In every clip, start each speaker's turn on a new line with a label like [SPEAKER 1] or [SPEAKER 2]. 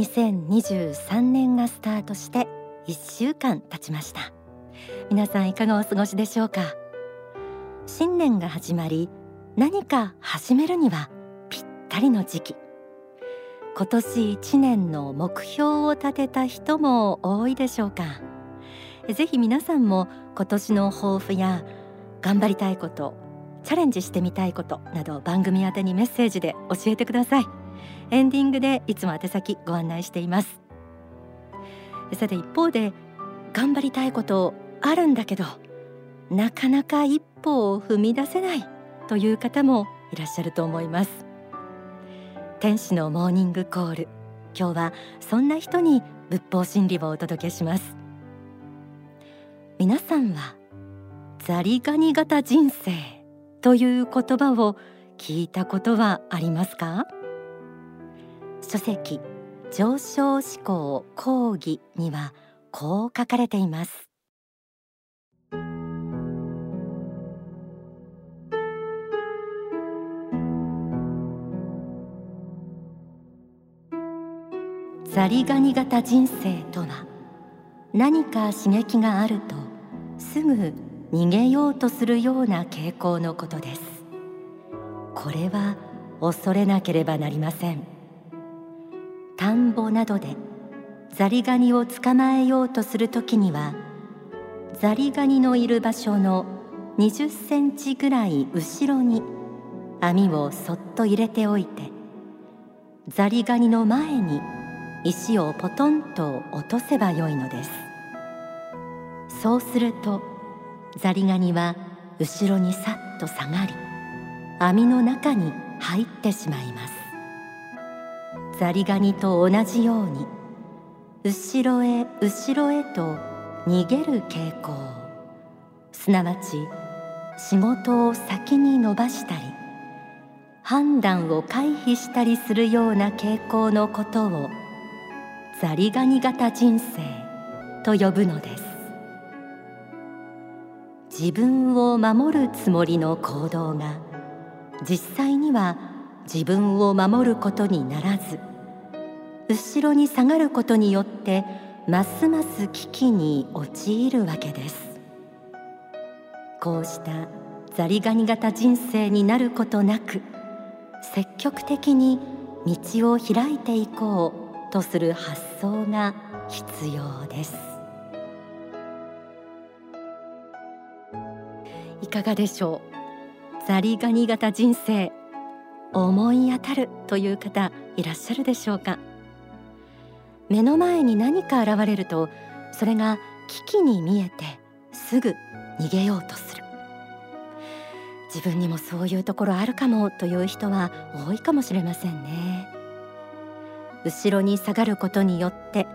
[SPEAKER 1] 2023年がスタートして1週間経ちました。皆さんいかがお過ごしでしょうか？新年が始まり何か始めるにはぴったりの時期。今年1年の目標を立てた人も多いでしょうか？ぜひ皆さんも今年の抱負や頑張りたいことチャレンジしてみたいことなど番組宛にメッセージで教えてください。エンディングでいつも宛先ご案内しています。さて一方で頑張りたいことあるんだけどなかなか一歩を踏み出せないという方もいらっしゃると思います。天使のモーニングコール。今日はそんな人に仏法真理をお届けします。皆さんはザリガニ型人生という言葉を聞いたことはありますか？書籍上昇思考講義にはこう書かれています。ザリガニ型人生とは何か刺激があるとすぐ逃げようとするような傾向のことです。これは恐れなければなりません。田んぼなどでザリガニを捕まえようとするときにはザリガニのいる場所の20センチぐらい後ろに網をそっと入れておいてザリガニの前に石をポトンと落とせばよいのです。そうするとザリガニは後ろにさっと下がり網の中に入ってしまいます。ザリガニと同じように後ろへ後ろへと逃げる傾向。すなわち仕事を先に伸ばしたり判断を回避したりするような傾向のことをザリガニ型人生と呼ぶのです。自分を守るつもりの行動が実際には自分を守ることにならず後ろに下がることによってますます危機に陥るわけです。こうしたザリガニ型人生になることなく積極的に道を開いていこうとする発想が必要です。いかがでしょう？ザリガニ型人生思い当たるという方いらっしゃるでしょうか？目の前に何か現れるとそれが危機に見えてすぐ逃げようとする。自分にもそういうところあるかもという人は多いかもしれませんね。後ろに下がることによって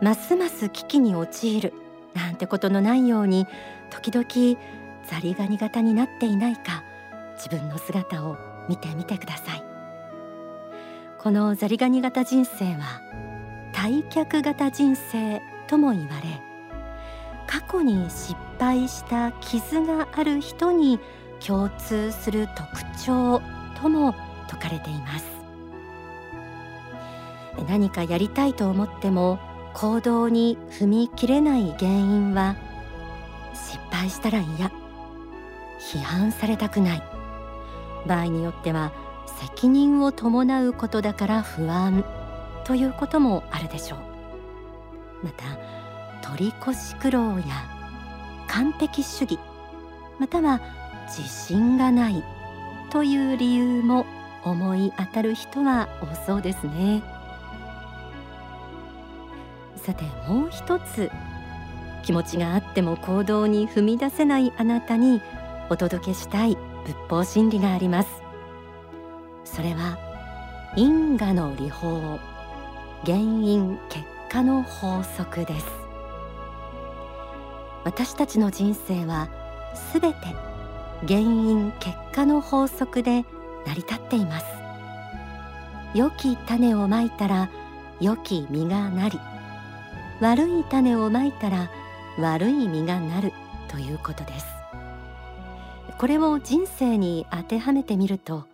[SPEAKER 1] ますます危機に陥るなんてことのないように時々ザリガニ型になっていないか自分の姿を見てみてください。このザリガニ型人生は退却型人生とも言われ過去に失敗した傷がある人に共通する特徴とも説かれています。何かやりたいと思っても行動に踏み切れない原因は失敗したら嫌批判されたくない。場合によっては責任を伴うことだから不安。ということもあるでしょう。また取り越し苦労や完璧主義または自信がないという理由も思い当たる人は多そうですね。さてもう一つ気持ちがあっても行動に踏み出せないあなたにお届けしたい仏法真理があります。それは因果の理法。原因結果の法則です。私たちの人生はすべて原因結果の法則で成り立っています。良き種をまいたら良き実がなり悪い種をまいたら悪い実がなるということです。これを人生に当てはめてみると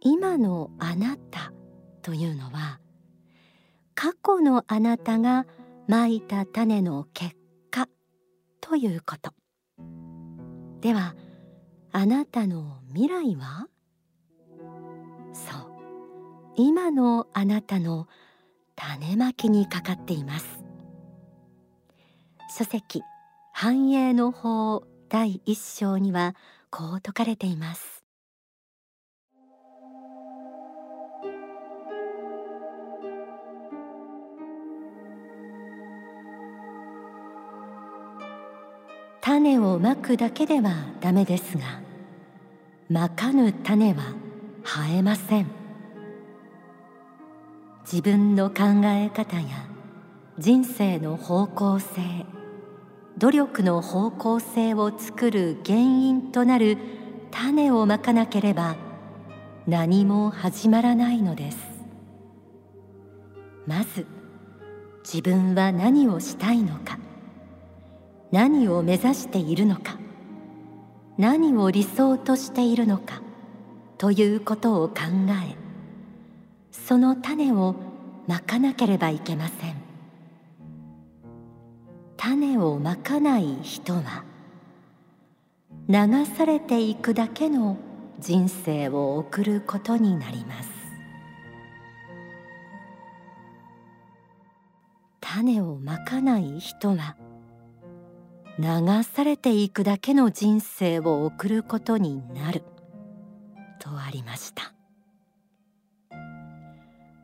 [SPEAKER 1] 今のあなたというのは過去のあなたがまいた種の結果ということ。ではあなたの未来は？そう。今のあなたの種まきにかかっています。書籍繁栄の法第一章にはこう説かれています。種をまくだけではダメですがまかぬ種は生えません。自分の考え方や人生の方向性努力の方向性を作る原因となる種をまかなければ何も始まらないのです。まず自分は何をしたいのか。何を目指しているのか何を理想としているのかということを考えその種をまかなければいけません。種をまかない人は流されていくだけの人生を送ることになります。種をまかない人は流されていくだけの人生を送ることになる。とありました。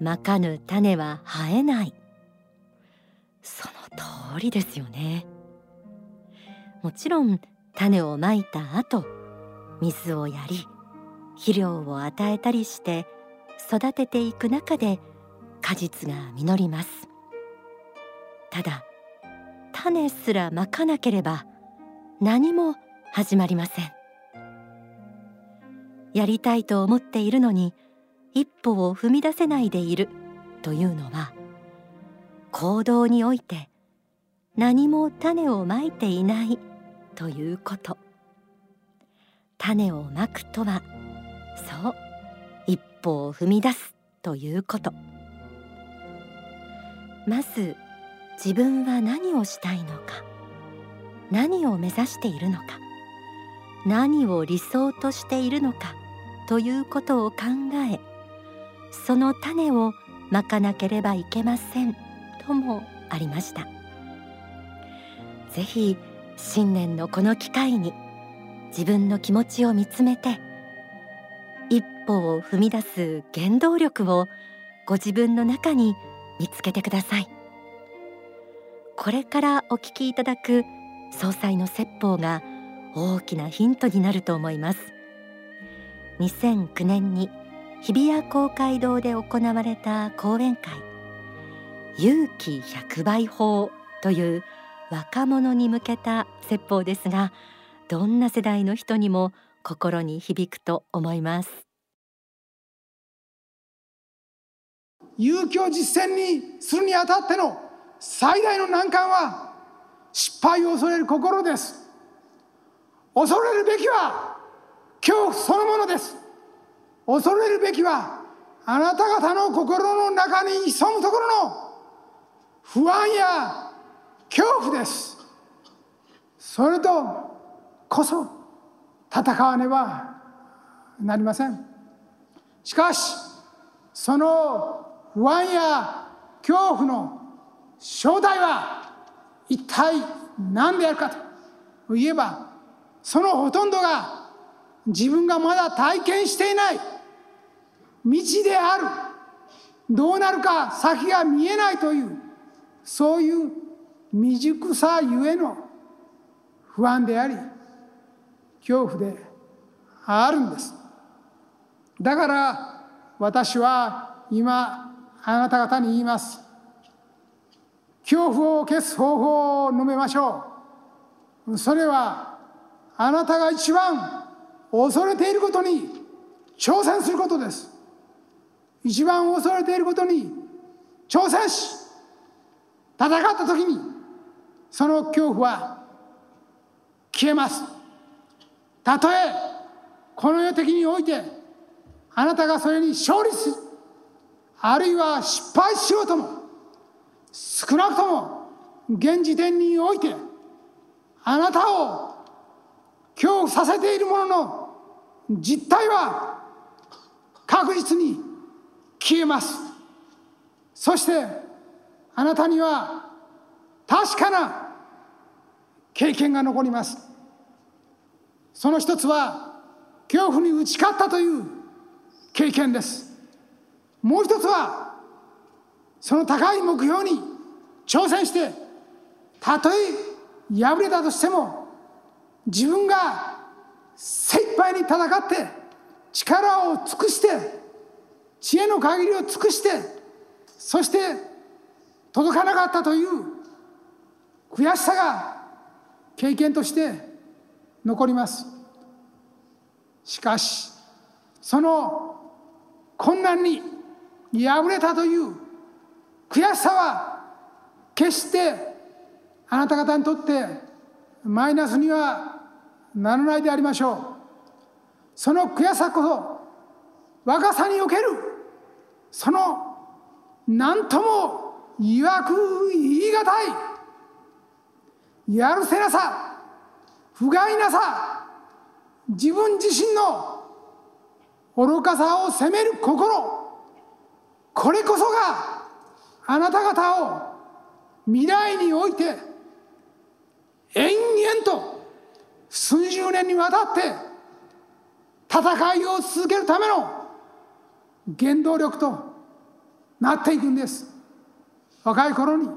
[SPEAKER 1] まかぬ種は生えない。その通りですよね。もちろん種をまいた後水をやり肥料を与えたりして育てていく中で果実が実ります。ただ種すらまかなければ何も始まりません。やりたいと思っているのに一歩を踏み出せないでいるというのは行動において何も種をまいていないということ。種をまくとはそう一歩を踏み出すということ。まず自分は何をしたいのか何を目指しているのか何を理想としているのかということを考えその種をまかなければいけませんともありました。ぜひ新年のこの機会に自分の気持ちを見つめて一歩を踏み出す原動力をご自分の中に見つけてください。これからお聞きいただく総裁の説法が大きなヒントになると思います。2009年に日比谷公会堂で行われた講演会勇気100倍法という若者に向けた説法ですがどんな世代の人にも心に響くと思います。
[SPEAKER 2] 勇気を実践にするにあたっての最大の難関は失敗を恐れる心です。恐れるべきは恐怖そのものです。恐れるべきはあなた方の心の中に潜むところの不安や恐怖です。それとこそ戦わねばなりません。しかしその不安や恐怖の正体は一体何であるかといえばそのほとんどが自分がまだ体験していない。道である。どうなるか先が見えないというそういう未熟さゆえの不安であり恐怖であるんです。だから私は今あなた方に言います。恐怖を消す方法を述べましょう。それはあなたが一番恐れていることに挑戦することです。一番恐れていることに挑戦し戦った時にその恐怖は消えます。たとえこの世的においてあなたがそれに勝利するあるいは失敗しようとも少なくとも現時点においてあなたを恐怖させているものの実態は確実に消えます。そしてあなたには確かな経験が残ります。その一つは恐怖に打ち勝ったという経験です。もう一つはその高い目標に挑戦してたとえ敗れたとしても自分が精一杯に戦って力を尽くして知恵の限りを尽くしてそして届かなかったという悔しさが経験として残ります。しかしその困難に敗れたという悔しさは決してあなた方にとってマイナスにはならないでありましょう。その悔しさこそ若さにおけるその何ともいわく言い難いやるせなさ不甲斐なさ自分自身の愚かさを責める心これこそがあなた方を未来において延々と数十年にわたって戦いを続けるための原動力となっていくんです。若い頃に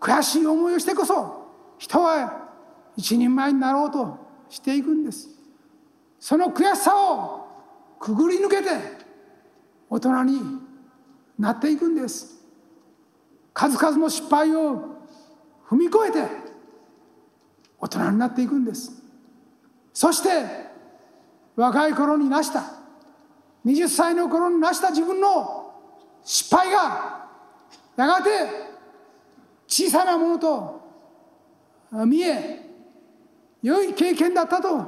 [SPEAKER 2] 悔しい思いをしてこそ人は一人前になろうとしていくんです。その悔しさをくぐり抜けて大人になっていくんです。数々の失敗を踏み越えて大人になっていくんです。そして若い頃に成した20歳の頃に成した自分の失敗がやがて小さなものと見え良い経験だったと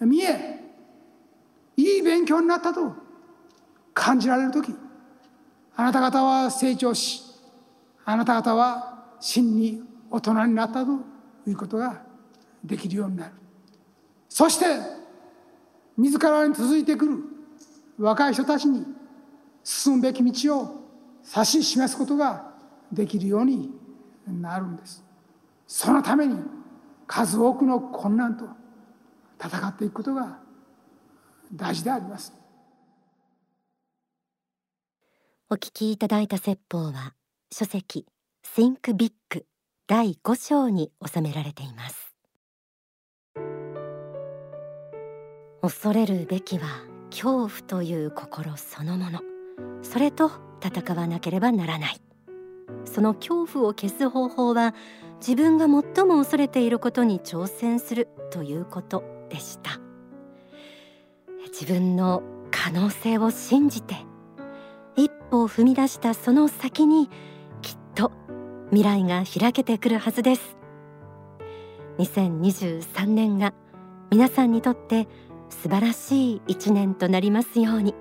[SPEAKER 2] 見えいい勉強になったと感じられる時あなた方は成長しあなた方は真に大人になったということができるようになる。そして自らに続いてくる若い人たちに進むべき道を指し示すことができるようになるんです。そのために数多くの困難と戦っていくことが大事であります。
[SPEAKER 1] お聞きいただいた説法は書籍 Think Big 第5章に収められています。恐れるべきは恐怖という心そのもの。それと戦わなければならない。その恐怖を消す方法は自分が最も恐れていることに挑戦するということでした。自分の可能性を信じて一歩を踏み出したその先に未来が開けてくるはずです。2023年が皆さんにとって素晴らしい一年となりますように。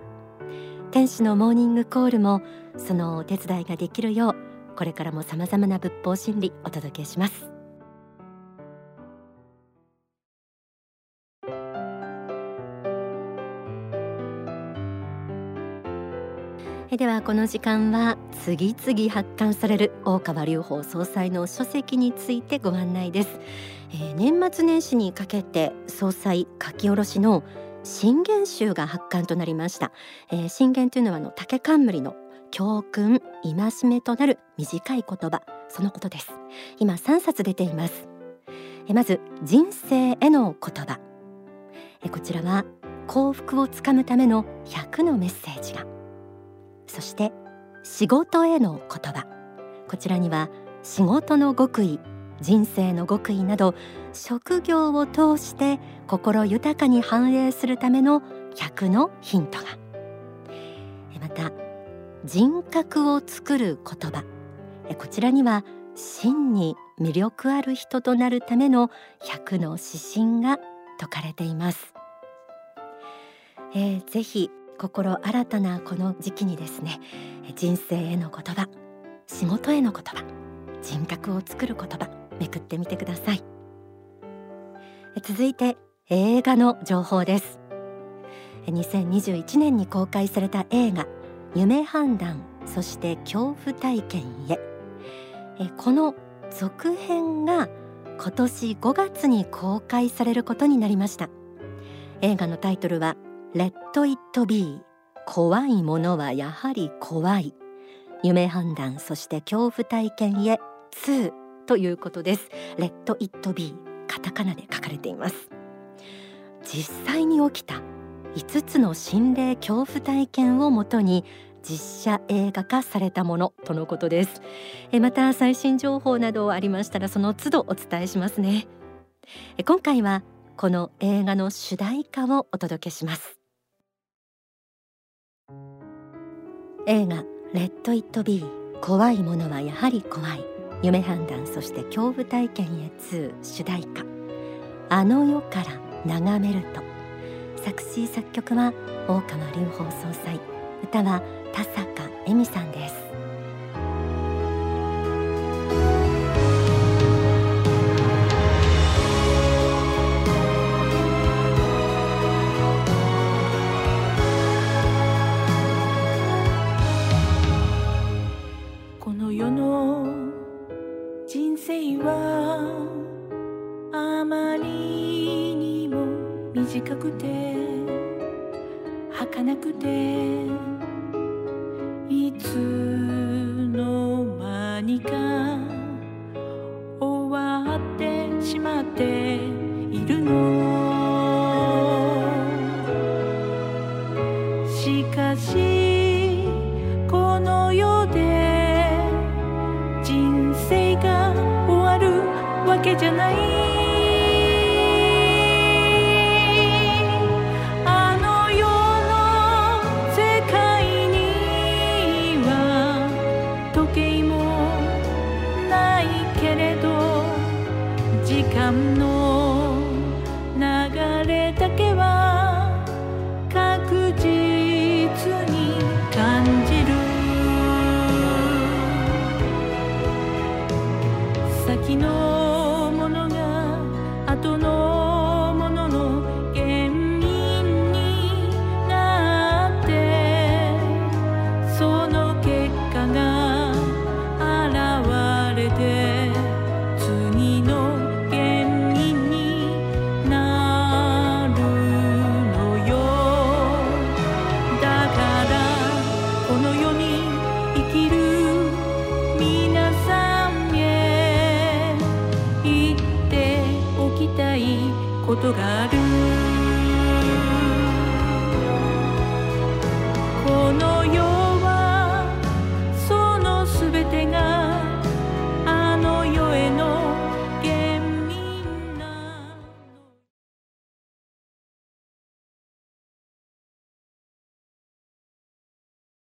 [SPEAKER 1] 天使のモーニングコールもそのお手伝いができるようこれからも様々な仏法真理お届けします。ではこの時間は次々発刊される大川隆法総裁の書籍についてご案内です、えー、年末年始にかけて総裁書き下ろしの信玄集が発刊となりました、えー、信玄というのはあの竹冠の教訓戒めとなる短い言葉。そのことです。今3冊出ています。まず人生への言葉。こちらは幸福をつかむための100のメッセージが。そして仕事への言葉。こちらには仕事の極意人生の極意など職業を通して心豊かに反映するための100のヒントが。また人格を作る言葉。こちらには真に魅力ある人となるための100の指針が説かれています、えー、ぜひ心新たなこの時期にですね人生への言葉仕事への言葉人格を作る言葉めくってみてください。続いて映画の情報です。2021年に公開された映画夢判断そして恐怖体験へ。この続編が今年5月に公開されることになりました。映画のタイトルはレッド・イット・ビー。怖いものはやはり怖い。夢判断そして恐怖体験へ2ということです。レッド・イット・ビー。カタカナで書かれています。実際に起きた5つの心霊恐怖体験をもとに実写映画化されたものとのことです。えまた最新情報などありましたらその都度お伝えしますね。え今回はこの映画の主題歌をお届けします。映画レッドイットビー。怖いものはやはり怖い。夢判断そして恐怖体験へ2主題歌。あの世から眺めると。作詞作曲は大川隆法総裁。歌は田坂恵美さんです。
[SPEAKER 3] 短くて儚くていつの間にか時間